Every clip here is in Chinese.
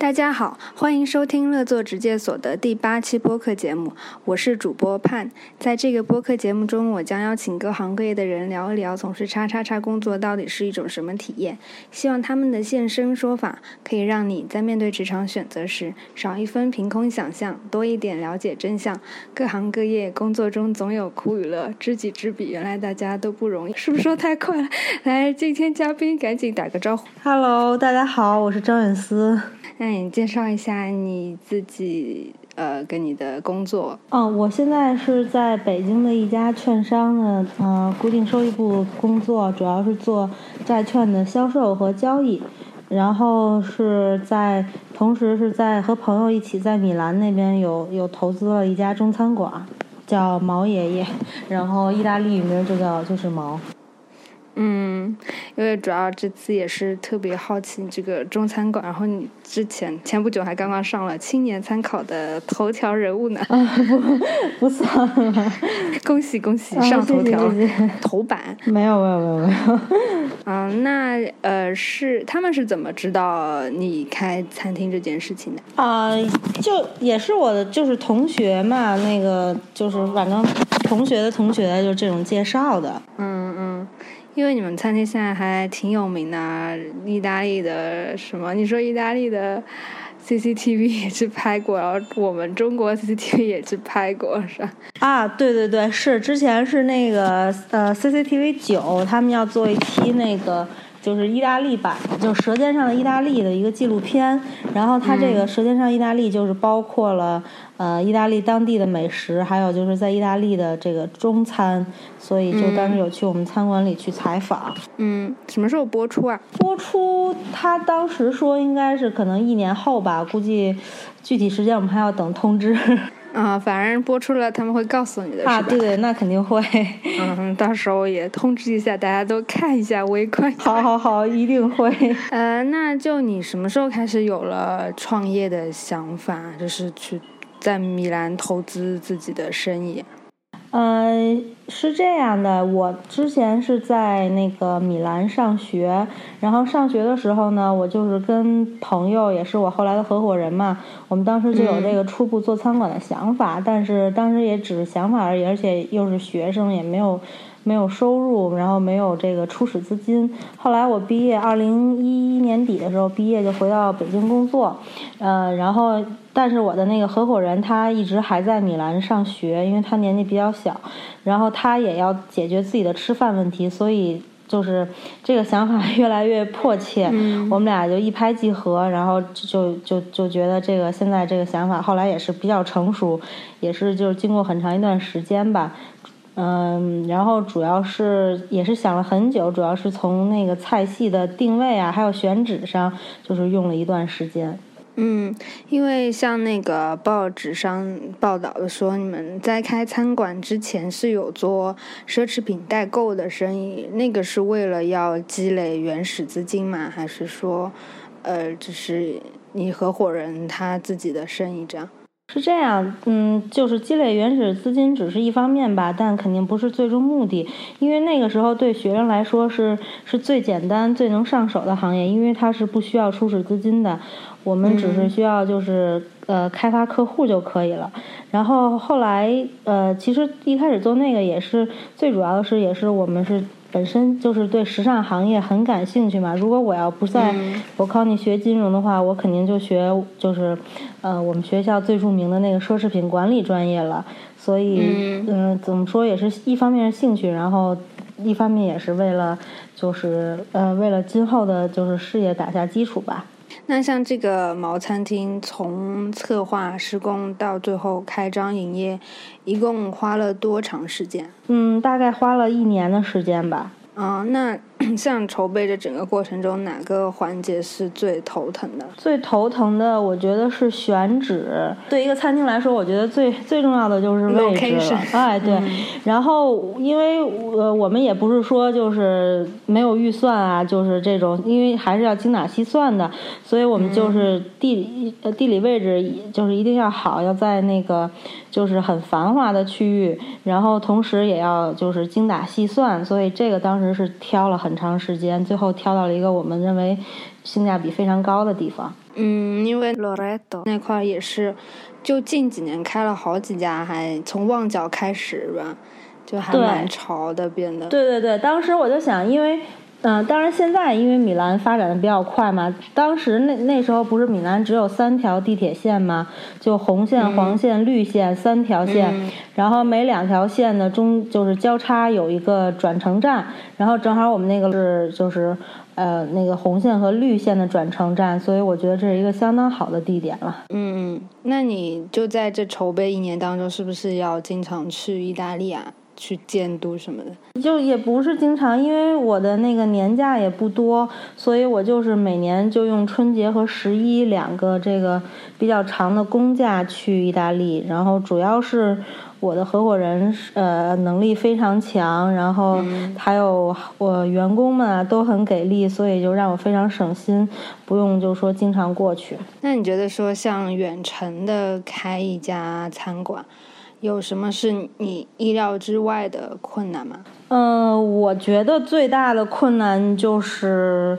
大家好，欢迎收听乐作直介所的第八期播客节目，我是主播盼。在这个播客节目中，我将邀请各行各业的人聊一聊从事叉叉叉工作到底是一种什么体验。希望他们的现身说法可以让你在面对职场选择时少一分凭空想象，多一点了解真相。各行各业工作中总有苦与乐，知己知彼，原来大家都不容易。是不是说太快了？来，今天嘉宾赶紧打个招呼。Hello，大家好，我是张远思。那你介绍一下你自己，呃，跟你的工作。嗯，我现在是在北京的一家券商的呃固定收益部工作，主要是做债券的销售和交易。然后是在同时是在和朋友一起在米兰那边有有投资了一家中餐馆，叫毛爷爷，然后意大利语名就叫就是毛。嗯，因为主要这次也是特别好奇你这个中餐馆，然后你之前前不久还刚刚上了青年参考的头条人物呢，啊不不算了，恭喜恭喜啊上头条、头版。没有没有没有没有。嗯，那呃是他们是怎么知道你开餐厅这件事情的？啊、就也是我的就是同学嘛，那个就是反正同学的同学就这种介绍的。嗯嗯，因为你们餐厅现在还挺有名的，意大利的什么？你说意大利的 CCTV 也去拍过，然后我们中国 CCTV 也去拍过，是吧？啊，对对对，是之前是那个呃 CCTV 九，他们要做一期那个就是意大利版，就是《舌尖上的意大利》的一个纪录片。然后它这个《舌尖上意大利》就是包括了呃意大利当地的美食，还有就是在意大利的这个中餐，所以就当时有去我们餐馆里去采访。嗯，什么时候播出啊？播出，他当时说应该是可能一年后吧，估计具体时间我们还要等通知。啊，反正播出了他们会告诉你的，啊？对对，那肯定会。嗯，到时候也通知一下，大家都看一下，围观。好好好，一定会。呃，那就你什么时候开始有了创业的想法，就是去在米兰投资自己的生意？呃，是这样的，我之前是在那个米兰上学，然后上学的时候呢，我就是跟朋友，也是我后来的合伙人嘛，我们当时就有这个初步做餐馆的想法，但是当时也只是想法而已，而且又是学生，也没有。没有收入，然后没有这个初始资金。后来我毕业，二零一一年底的时候毕业就回到北京工作，呃，然后但是我的那个合伙人他一直还在米兰上学，因为他年纪比较小，然后他也要解决自己的吃饭问题，所以就是这个想法 越来越迫切。嗯我们俩就一拍即合，然后就就就觉得这个现在这个想法后来也是比较成熟，也是就是经过很长一段时间吧。嗯，然后主要是也是想了很久，主要是从那个菜系的定位啊，还有选址上，就是用了一段时间。嗯，因为像那个报纸上报道的说，你们在开餐馆之前是有做奢侈品代购的生意，那个是为了要积累原始资金吗？还是说，呃，只是你合伙人他自己的生意这样？是这样，嗯，就是积累原始资金只是一方面吧，但肯定不是最终目的，因为那个时候对学生来说是是最简单、最能上手的行业，因为它是不需要初始资金的，我们只是需要就是、呃开发客户就可以了。然后后来呃，其实一开始做那个也是最主要的是，也是我们是本身就是对时尚行业很感兴趣嘛。如果我要不在我考你学金融的话，我肯定就学就是呃我们学校最著名的那个奢侈品管理专业了。所以嗯、呃怎么说也是一方面是兴趣，然后一方面也是为了就是呃为了今后的就是事业打下基础吧。那像这个毛餐厅，从策划施工到最后开张营业，一共花了多长时间？嗯，大概花了一年的时间吧。啊、那 像筹备这整个过程中，哪个环节是最头疼的？最头疼的，我觉得是选址。对一个餐厅来说，我觉得最最重要的就是位置了。哎，对。然后，因为呃，我们也不是说就是没有预算啊，就是这种，因为还是要精打细算的，所以我们就是地理、呃地理位置就是一定要好，要在那个就是很繁华的区域，然后同时也要就是精打细算，所以这个当时是挑了很长时间，最后挑到了一个我们认为性价比非常高的地方。嗯，因为 Loreto 那块也是，就近几年开了好几家，还从旺角开始吧，就还蛮潮的变得。对对对，当时我就想，因为。嗯，当然，现在因为米兰发展的比较快嘛，当时那那时候不是米兰只有三条地铁线吗？就红线、黄线、绿线三条线，然后每两条线的中就是交叉有一个转乘站，然后正好我们那个是就是呃那个红线和绿线的转乘站，所以我觉得这是一个相当好的地点了。嗯嗯，那你就在这筹备一年当中，是不是要经常去意大利啊？去监督什么的，就也不是经常，因为我的那个年假也不多，所以我就是每年就用春节和十一两个这个比较长的公假去意大利。然后主要是我的合伙人呃能力非常强，然后还有我员工们啊都很给力，所以就让我非常省心，不用就说经常过去。那你觉得说像远程的开一家餐馆？有什么是你意料之外的困难吗？嗯，我觉得最大的困难就是。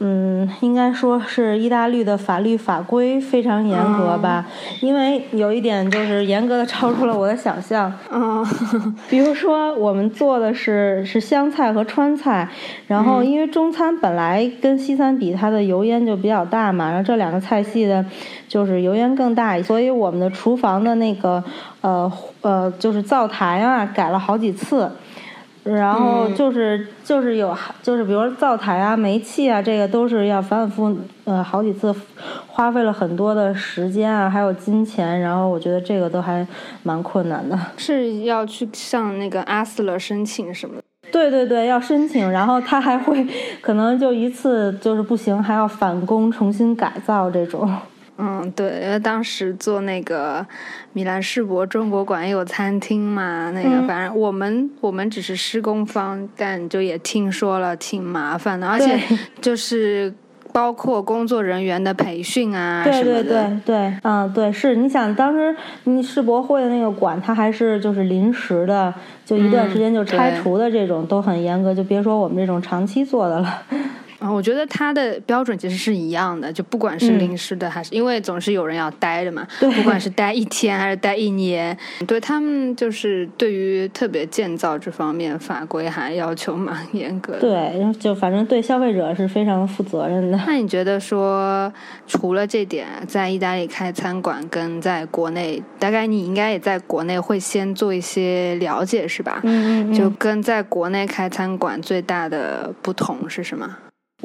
嗯，应该说是意大利的法律法规非常严格吧，因为有一点就是严格的超出了我的想象。嗯，比如说我们做的是是湘菜和川菜，然后因为中餐本来跟西餐比，它的油烟就比较大嘛，然后这两个菜系的，就是油烟更大，所以我们的厨房的那个呃呃就是灶台啊改了好几次。然后就是就是有就是比如灶台啊、煤气啊，这个都是要反反复呃好几次，花费了很多的时间啊，还有金钱。然后我觉得这个都还蛮困难的。是要去向那个阿斯勒申请什么？对对对，要申请，然后他还会可能就一次就是不行，还要返工重新改造这种。嗯，对，因为当时做那个米兰世博中国馆也有餐厅嘛，那个反正我们我们只是施工方，但就也听说了挺麻烦的，而且 就是包括工作人员的培训啊什么的。对对对对，嗯，对，是你想当时你世博会的那个馆，它还是就是临时的，就一段时间就拆除的这种，都很严格，就别说我们这种长期做的了。啊，我觉得它的标准其实是一样的，就不管是临时的还是，因为总是有人要待着嘛。不管是待一天还是待一年，对他们就是对于特别建造这方面法规还要求蛮严格的。对，就反正对消费者是非常负责任的。那你觉得说，除了这点，在意大利开餐馆跟在国内，大概你应该也在国内会先做一些了解是吧？嗯嗯。就跟在国内开餐馆最大的不同是什么？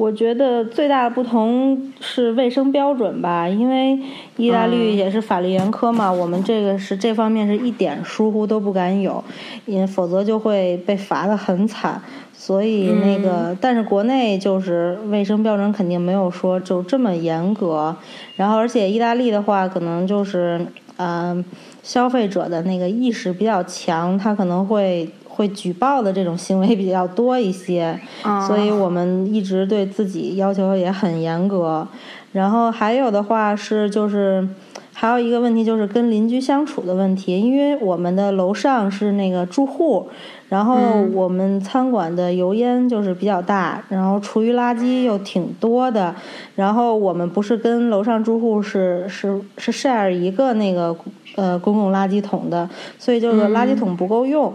我觉得最大的不同是卫生标准吧，因为意大利也是法律严苛嘛，我们这个是这方面是一点疏忽都不敢有，因否则就会被罚的很惨。所以那个，但是国内就是卫生标准肯定没有说就这么严格。然后，而且意大利的话，可能就是嗯，消费者的那个意识比较强，他可能会。会举报的这种行为比较多一些，所以我们一直对自己要求也很严格。然后还有的话是，就是还有一个问题就是跟邻居相处的问题，因为我们的楼上是那个住户，然后我们餐馆的油烟就是比较大，然后厨余垃圾又挺多的，然后我们不是跟楼上住户是是是 share 一个那个呃公共垃圾桶的，所以就是垃圾桶不够用。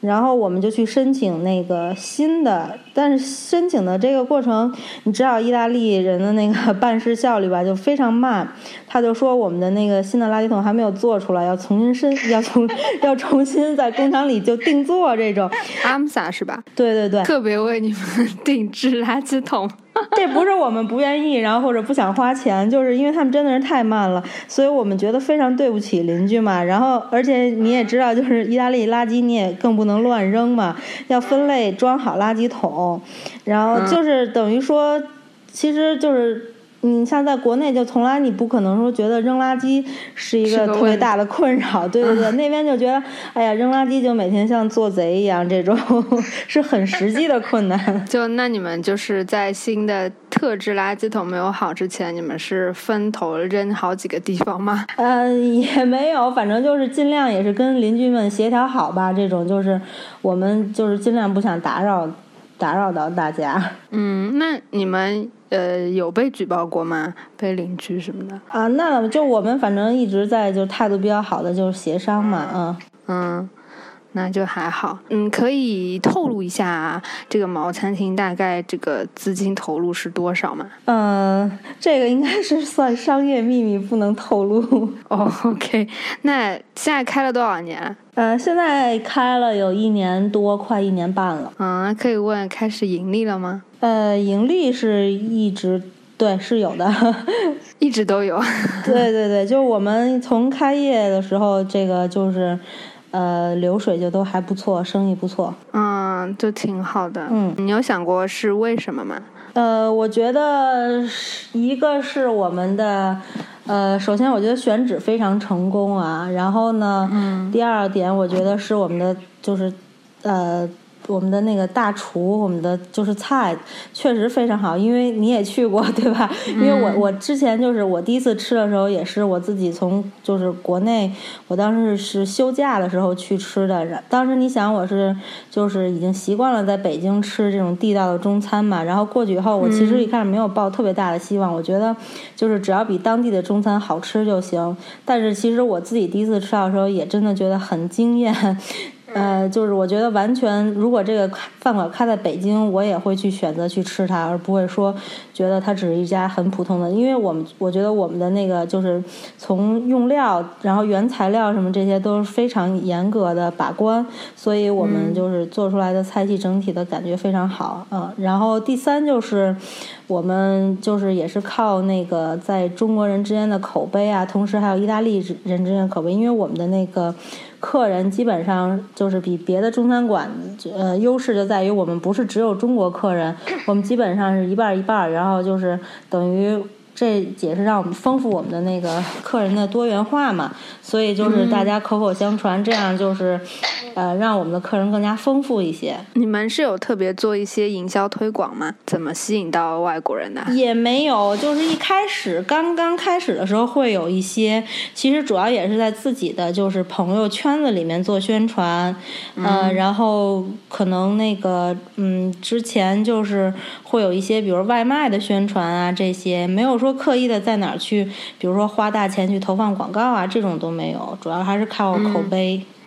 然后我们就去申请那个新的，但是申请的这个过程，你知道意大利人的那个办事效率吧，就非常慢。他就说我们的那个新的垃圾桶还没有做出来，要重新申，要重要重新在工厂里就定做这种。阿姆萨是吧？对对对，特别为你们定制垃圾桶。这不是我们不愿意，然后或者不想花钱，就是因为他们真的是太慢了，所以我们觉得非常对不起邻居嘛。然后，而且你也知道，就是意大利垃圾你也更不能乱扔嘛，要分类装好垃圾桶，然后就是等于说，其实就是。你像在国内，就从来你不可能说觉得扔垃圾是一个特别大的困扰，对对对，那边就觉得，哎呀，扔垃圾就每天像做贼一样，这种 是很实际的困难。就那你们就是在新的特制垃圾桶没有好之前，你们是分头扔好几个地方吗？嗯，也没有，反正就是尽量也是跟邻居们协调好吧，这种就是我们就是尽量不想打扰打扰到大家。嗯，那你们。呃，有被举报过吗？被邻居什么的？啊，那就我们反正一直在就态度比较好的就是协商嘛，嗯嗯。那就还好，嗯，可以透露一下这个毛餐厅大概这个资金投入是多少吗？嗯，这个应该是算商业秘密，不能透露。哦，OK，那现在开了多少年？呃，现在开了有一年多，快一年半了。嗯，可以问开始盈利了吗？呃，盈利是一直对是有的，一直都有。对对对，就是我们从开业的时候，这个就是。呃，流水就都还不错，生意不错，嗯，就挺好的。嗯，你有想过是为什么吗？呃，我觉得一个是我们的，呃，首先我觉得选址非常成功啊，然后呢，嗯，第二点我觉得是我们的就是，呃。我们的那个大厨，我们的就是菜确实非常好，因为你也去过，对吧？因为我我之前就是我第一次吃的时候，也是我自己从就是国内，我当时是休假的时候去吃的。当时你想我是就是已经习惯了在北京吃这种地道的中餐嘛，然后过去以后，我其实一开始没有抱特别大的希望，我觉得就是只要比当地的中餐好吃就行。但是其实我自己第一次吃到的时候，也真的觉得很惊艳。呃，就是我觉得完全，如果这个饭馆开在北京，我也会去选择去吃它，而不会说觉得它只是一家很普通的。因为我们我觉得我们的那个就是从用料，然后原材料什么这些都是非常严格的把关，所以我们就是做出来的菜系整体的感觉非常好。嗯，然后第三就是我们就是也是靠那个在中国人之间的口碑啊，同时还有意大利人之间的口碑，因为我们的那个。客人基本上就是比别的中餐馆，呃，优势就在于我们不是只有中国客人，我们基本上是一半一半，然后就是等于。这也是让我们丰富我们的那个客人的多元化嘛，所以就是大家口口相传，这样就是，呃，让我们的客人更加丰富一些。你们是有特别做一些营销推广吗？怎么吸引到外国人的？也没有，就是一开始刚刚开始的时候会有一些，其实主要也是在自己的就是朋友圈子里面做宣传，嗯，然后可能那个嗯，之前就是会有一些，比如外卖的宣传啊，这些没有说。刻意的在哪儿去，比如说花大钱去投放广告啊，这种都没有，主要还是靠口碑。嗯，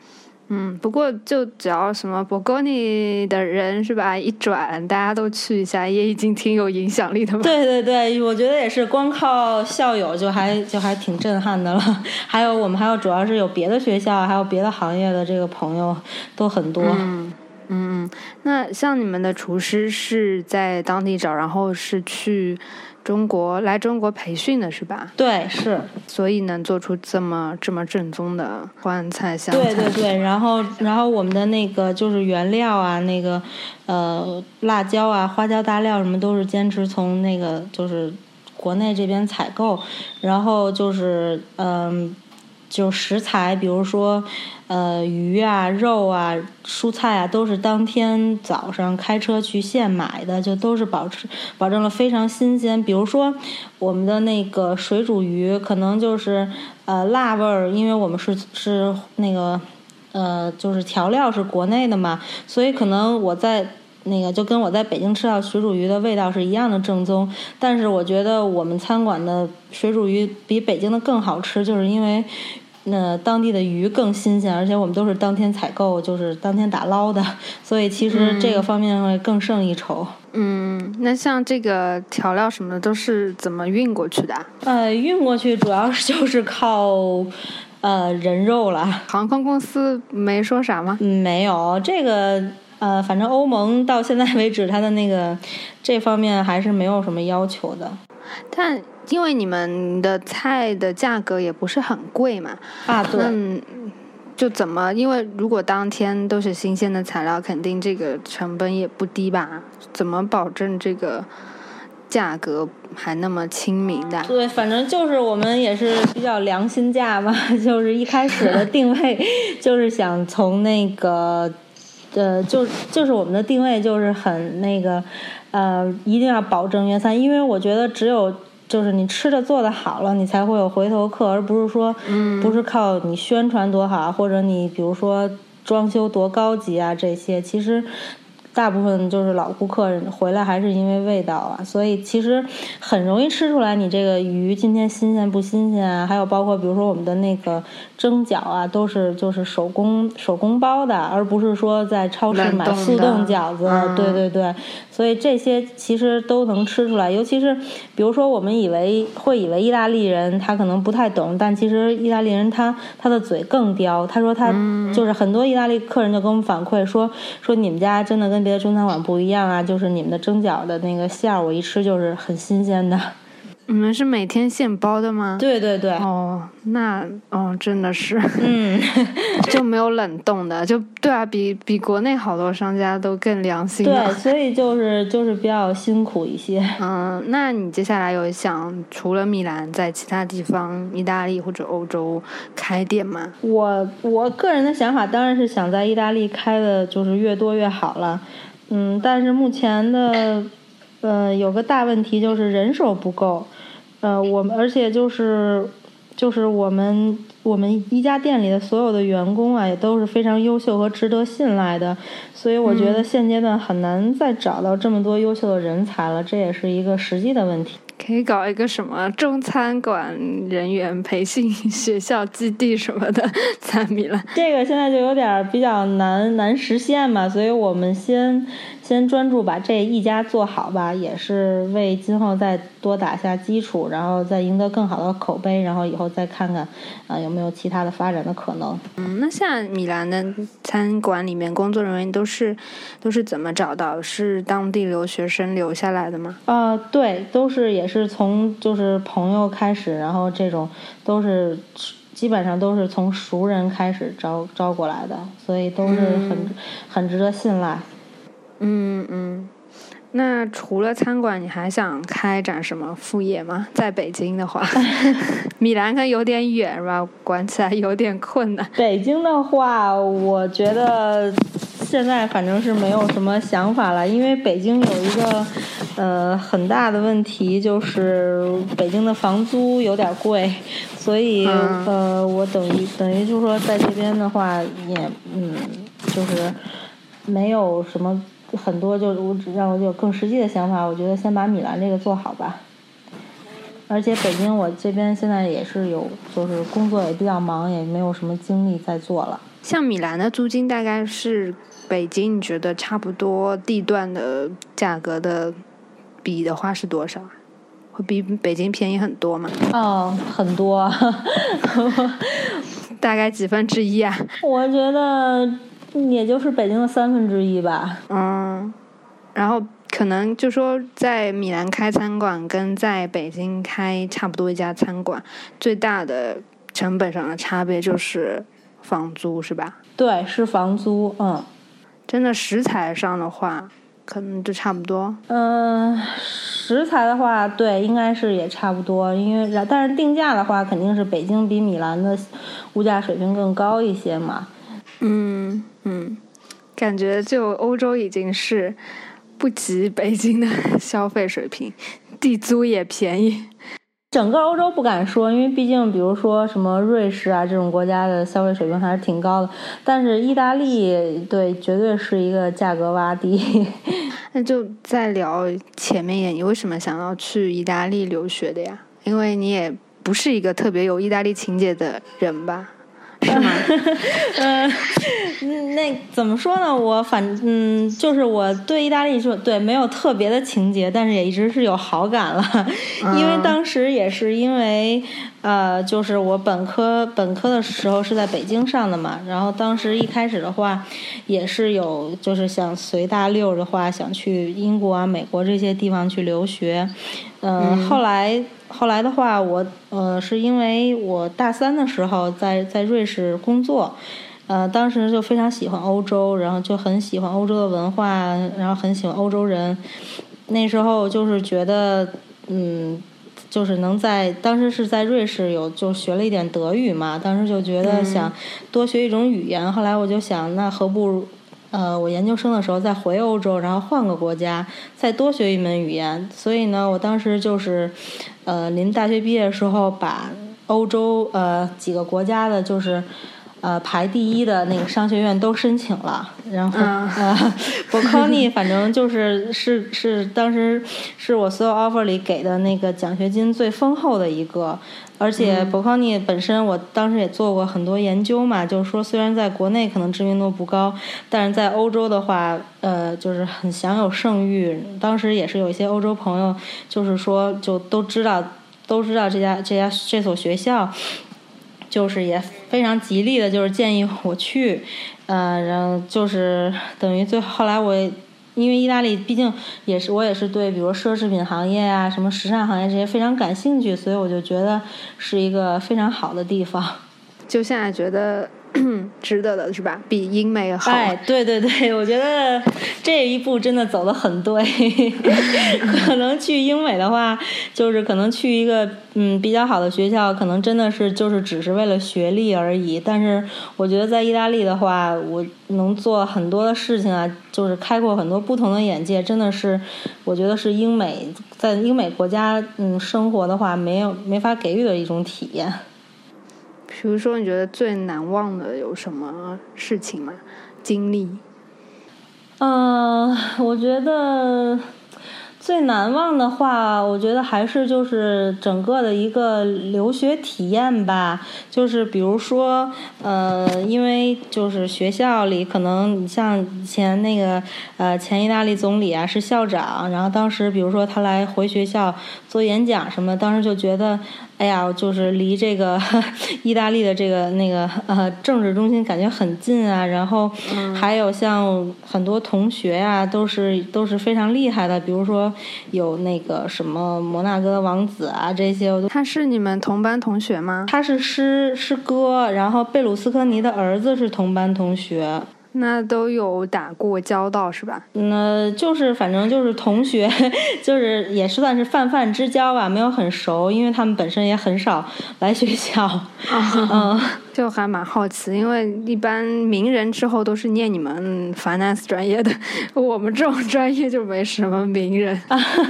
不过就只要什么博格尼的人是吧，一转大家都去一下，也已经挺有影响力的嘛。对对对，我觉得也是，光靠校友就还就还挺震撼的了。还有我们还有主要是有别的学校，还有别的行业的这个朋友都很多。嗯嗯，那像你们的厨师是在当地找，然后是去。中国来中国培训的是吧？对，是，所以能做出这么这么正宗的川菜香菜。对对对，然后然后我们的那个就是原料啊，那个呃辣椒啊、花椒大料什么都是坚持从那个就是国内这边采购，然后就是嗯。就食材，比如说，呃，鱼啊、肉啊、蔬菜啊，都是当天早上开车去现买的，就都是保持保证了非常新鲜。比如说，我们的那个水煮鱼，可能就是呃辣味儿，因为我们是是那个呃，就是调料是国内的嘛，所以可能我在。那个就跟我在北京吃到水煮鱼的味道是一样的正宗，但是我觉得我们餐馆的水煮鱼比北京的更好吃，就是因为那当地的鱼更新鲜，而且我们都是当天采购，就是当天打捞的，所以其实这个方面会更胜一筹。嗯，那像这个调料什么的都是怎么运过去的？呃，运过去主要是就是靠呃人肉了。航空公司没说啥吗？没有这个。呃，反正欧盟到现在为止，它的那个这方面还是没有什么要求的。但因为你们的菜的价格也不是很贵嘛，啊，对，嗯，就怎么？因为如果当天都是新鲜的材料，肯定这个成本也不低吧？怎么保证这个价格还那么亲民的？对，反正就是我们也是比较良心价吧，就是一开始的定位 就是想从那个。呃，就就是我们的定位就是很那个，呃，一定要保证原餐，因为我觉得只有就是你吃的做的好了，你才会有回头客，而不是说，不是靠你宣传多好，或者你比如说装修多高级啊这些，其实大部分就是老顾客回来还是因为味道啊，所以其实很容易吃出来你这个鱼今天新鲜不新鲜啊。还有包括比如说我们的那个蒸饺啊，都是就是手工手工包的，而不是说在超市买速冻饺子。对对对，所以这些其实都能吃出来。尤其是比如说我们以为会以为意大利人他可能不太懂，但其实意大利人他他的嘴更刁。他说他就是很多意大利客人就跟我们反馈说说你们家真的跟别的中餐馆不一样啊，就是你们的蒸饺的那个馅儿，我一吃就是很新鲜的。你们是每天现包的吗？对对对。哦，那哦，真的是，嗯，就没有冷冻的，就对啊，比比国内好多商家都更良心。对，所以就是就是比较辛苦一些。嗯，那你接下来有想除了米兰，在其他地方，意大利或者欧洲开店吗？我我个人的想法当然是想在意大利开的，就是越多越好了。嗯，但是目前的，呃，有个大问题就是人手不够。呃，我们而且就是，就是我们我们一家店里的所有的员工啊，也都是非常优秀和值得信赖的，所以我觉得现阶段很难再找到这么多优秀的人才了，这也是一个实际的问题。可以搞一个什么中餐馆人员培训 学校基地什么的，在米兰。这个现在就有点比较难难实现嘛，所以我们先。先专注把这一家做好吧，也是为今后再多打下基础，然后再赢得更好的口碑，然后以后再看看啊有没有其他的发展的可能。嗯，那像米兰的餐馆里面工作人员都是都是怎么找到？是当地留学生留下来的吗？啊，对，都是也是从就是朋友开始，然后这种都是基本上都是从熟人开始招招过来的，所以都是很很值得信赖。嗯嗯，那除了餐馆，你还想开展什么副业吗？在北京的话，米兰可有点远是吧？管起来有点困难。北京的话，我觉得现在反正是没有什么想法了，因为北京有一个呃很大的问题，就是北京的房租有点贵，所以呃，我等于等于就是说在这边的话，也嗯，就是没有什么。很多就是我只让我有更实际的想法，我觉得先把米兰这个做好吧。而且北京我这边现在也是有，就是工作也比较忙，也没有什么精力再做了。像米兰的租金大概是北京你觉得差不多地段的价格的比的话是多少？会比北京便宜很多吗？哦，很多，大概几分之一啊？我觉得。也就是北京的三分之一吧。嗯，然后可能就说在米兰开餐馆跟在北京开差不多一家餐馆，最大的成本上的差别就是房租，是吧？对，是房租。嗯，真的食材上的话，可能就差不多。嗯，食材的话，对，应该是也差不多。因为但是定价的话，肯定是北京比米兰的物价水平更高一些嘛。嗯嗯，感觉就欧洲已经是不及北京的消费水平，地租也便宜。整个欧洲不敢说，因为毕竟比如说什么瑞士啊这种国家的消费水平还是挺高的。但是意大利对，绝对是一个价格洼地。那就再聊前面一点，你为什么想要去意大利留学的呀？因为你也不是一个特别有意大利情节的人吧？是吗？嗯，那怎么说呢？我反嗯，就是我对意大利说对没有特别的情节，但是也一直是有好感了。因为当时也是因为呃，就是我本科本科的时候是在北京上的嘛，然后当时一开始的话也是有就是想随大溜的话想去英国啊、美国这些地方去留学。嗯，后来。后来的话，我呃是因为我大三的时候在在瑞士工作，呃当时就非常喜欢欧洲，然后就很喜欢欧洲的文化，然后很喜欢欧洲人。那时候就是觉得，嗯，就是能在当时是在瑞士有就学了一点德语嘛，当时就觉得想多学一种语言。后来我就想，那何不呃我研究生的时候再回欧洲，然后换个国家再多学一门语言。所以呢，我当时就是。呃，临大学毕业的时候，把欧洲呃几个国家的，就是呃排第一的那个商学院都申请了，然后呃，伯康利反正就是是是当时是我所有 offer 里给的那个奖学金最丰厚的一个。而且伯康利本身，我当时也做过很多研究嘛，就是说虽然在国内可能知名度不高，但是在欧洲的话，呃，就是很享有盛誉。当时也是有一些欧洲朋友，就是说就都知道都知道这家这家这所学校，就是也非常极力的，就是建议我去，呃，然后就是等于最后来我。因为意大利毕竟也是我也是对，比如奢侈品行业啊、什么时尚行业这些非常感兴趣，所以我就觉得是一个非常好的地方。就现在觉得。值得的是吧？比英美好。哎，对对对，我觉得这一步真的走得很对。可能去英美的话，就是可能去一个嗯比较好的学校，可能真的是就是只是为了学历而已。但是我觉得在意大利的话，我能做很多的事情啊，就是开阔很多不同的眼界，真的是我觉得是英美在英美国家嗯生活的话，没有没法给予的一种体验。比如说，你觉得最难忘的有什么事情吗？经历？嗯，我觉得最难忘的话，我觉得还是就是整个的一个留学体验吧。就是比如说，呃，因为就是学校里可能你像以前那个呃前意大利总理啊是校长，然后当时比如说他来回学校做演讲什么，当时就觉得。哎呀，就是离这个 意大利的这个那个呃政治中心感觉很近啊，然后还有像很多同学呀，都是都是非常厉害的，比如说有那个什么摩纳哥王子啊这些。他是你们同班同学吗？他是师师哥，然后贝鲁斯科尼的儿子是同班同学。那都有打过交道是吧？那就是反正就是同学，就是也是算是泛泛之交吧，没有很熟，因为他们本身也很少来学校。嗯，就还蛮好奇，因为一般名人之后都是念你们 finance 专业的，我们这种专业就没什么名人。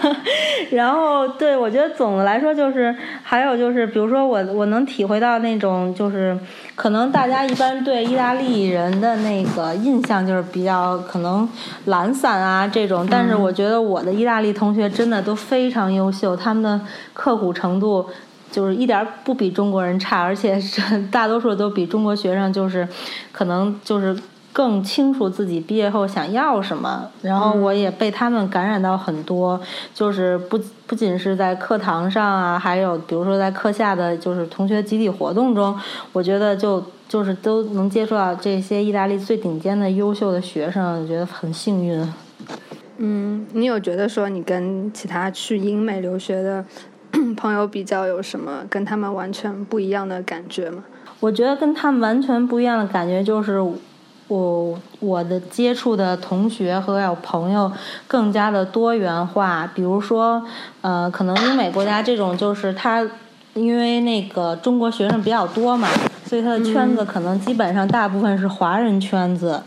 然后，对我觉得总的来说就是，还有就是，比如说我我能体会到那种就是。可能大家一般对意大利人的那个印象就是比较可能懒散啊这种，但是我觉得我的意大利同学真的都非常优秀，他们的刻苦程度就是一点不比中国人差，而且是 大多数都比中国学生就是可能就是。更清楚自己毕业后想要什么，然后我也被他们感染到很多，就是不不仅是在课堂上啊，还有比如说在课下的就是同学集体活动中，我觉得就就是都能接触到这些意大利最顶尖的优秀的学生，觉得很幸运。嗯，你有觉得说你跟其他去英美留学的 朋友比较有什么跟他们完全不一样的感觉吗？我觉得跟他们完全不一样的感觉就是。我我的接触的同学和有朋友更加的多元化，比如说，呃，可能英美国家这种就是他，因为那个中国学生比较多嘛，所以他的圈子可能基本上大部分是华人圈子。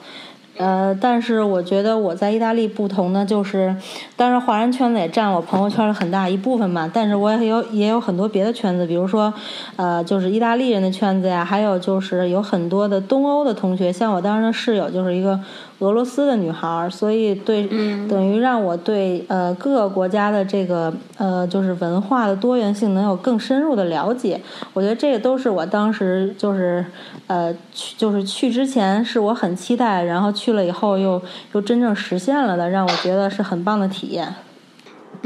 呃，但是我觉得我在意大利不同的就是，当然华人圈子也占我朋友圈的很大一部分嘛，但是我也有也有很多别的圈子，比如说，呃，就是意大利人的圈子呀，还有就是有很多的东欧的同学，像我当时的室友就是一个。俄罗斯的女孩，所以对，等于让我对呃各个国家的这个呃就是文化的多元性能有更深入的了解。我觉得这个都是我当时就是呃去就是去之前是我很期待，然后去了以后又又真正实现了的，让我觉得是很棒的体验。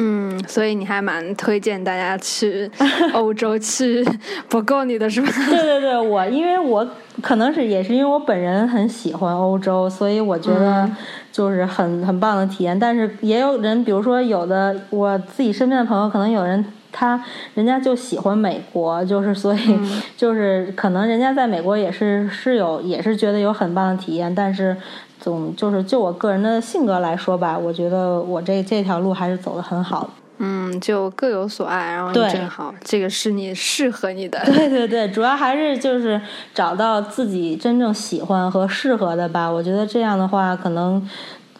嗯，所以你还蛮推荐大家去欧洲去不够你的是吧？对对对，我因为我可能是也是因为我本人很喜欢欧洲，所以我觉得就是很很棒的体验。但是也有人，比如说有的我自己身边的朋友，可能有人他人家就喜欢美国，就是所以 就是可能人家在美国也是是有也是觉得有很棒的体验，但是。总就是就我个人的性格来说吧，我觉得我这这条路还是走的很好的。嗯，就各有所爱，然后正好这个是你适合你的。对对对，主要还是就是找到自己真正喜欢和适合的吧。我觉得这样的话，可能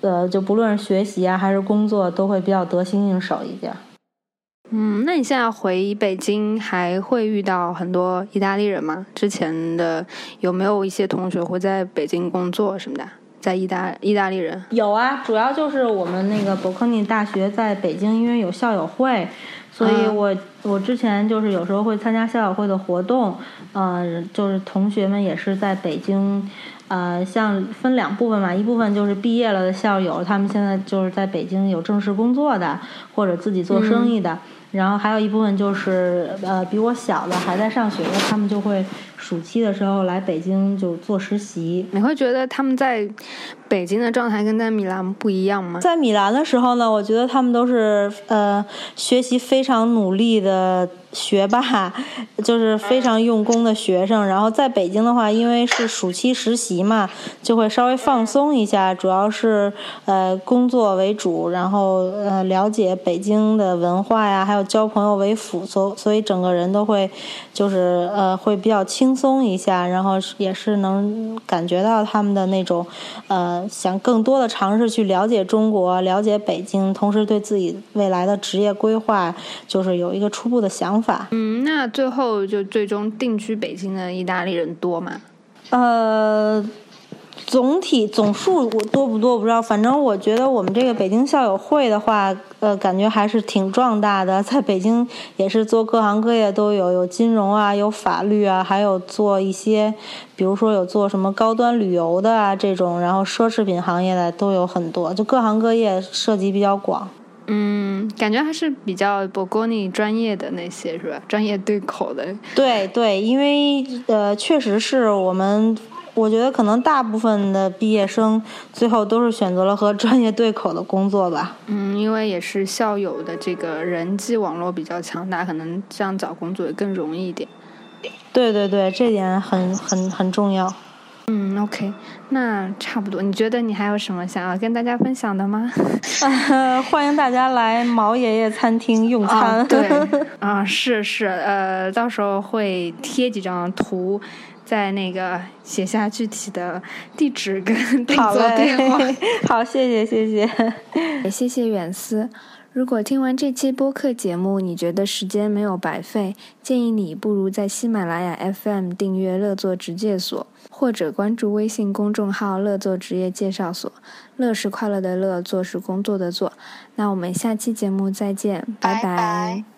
呃，就不论是学习啊还是工作，都会比较得心应手一点。嗯，那你现在回北京还会遇到很多意大利人吗？之前的有没有一些同学会在北京工作什么的？在意大意大利人。有啊，主要就是我们那个伯克利大学在北京，因为有校友会，所以我我之前就是有时候会参加校友会的活动，呃，就是同学们也是在北京，呃，像分两部分嘛，一部分就是毕业了的校友，他们现在就是在北京有正式工作的，或者自己做生意的。然后还有一部分就是呃比我小的还在上学的，他们就会暑期的时候来北京就做实习。你会觉得他们在北京的状态跟在米兰不一样吗？在米兰的时候呢，我觉得他们都是呃学习非常努力的。学霸 就是非常用功的学生，然后在北京的话，因为是暑期实习嘛，就会稍微放松一下，主要是呃工作为主，然后呃了解北京的文化呀，还有交朋友为辅，所所以整个人都会就是呃会比较轻松一下，然后也是能感觉到他们的那种呃想更多的尝试去了解中国，了解北京，同时对自己未来的职业规划就是有一个初步的想。法嗯，那最后就最终定居北京的意大利人多吗？呃，总体总数我多不多我不知道，反正我觉得我们这个北京校友会的话，呃，感觉还是挺壮大的。在北京也是做各行各业都有，有金融啊，有法律啊，还有做一些，比如说有做什么高端旅游的啊这种，然后奢侈品行业的都有很多，就各行各业涉及比较广。嗯，感觉还是比较博格尼专业的那些是吧？专业对口的。对对，因为呃，确实是我们，我觉得可能大部分的毕业生最后都是选择了和 专业对口的工作吧。嗯，因为也是校友的这个人际网络比较强大，可能这样找工作也更容易一点。对对对，这点很很很重要。嗯，OK，那差不多。你觉得你还有什么想要跟大家分享的吗？欢迎大家来毛爷爷餐厅用餐。对，啊，是是，呃，到时候会贴几张图，在那个写下具体的地址跟订座电话。好，谢谢谢谢，也谢谢远思。如果听完这期播客节目，你觉得时间没有白费，建议你不如在喜马拉雅 FM 订阅乐作职介所，或者关注微信公众号“乐作职业介绍所”。乐是快乐的乐，作是工作的作。那我们下期节目再见，拜拜。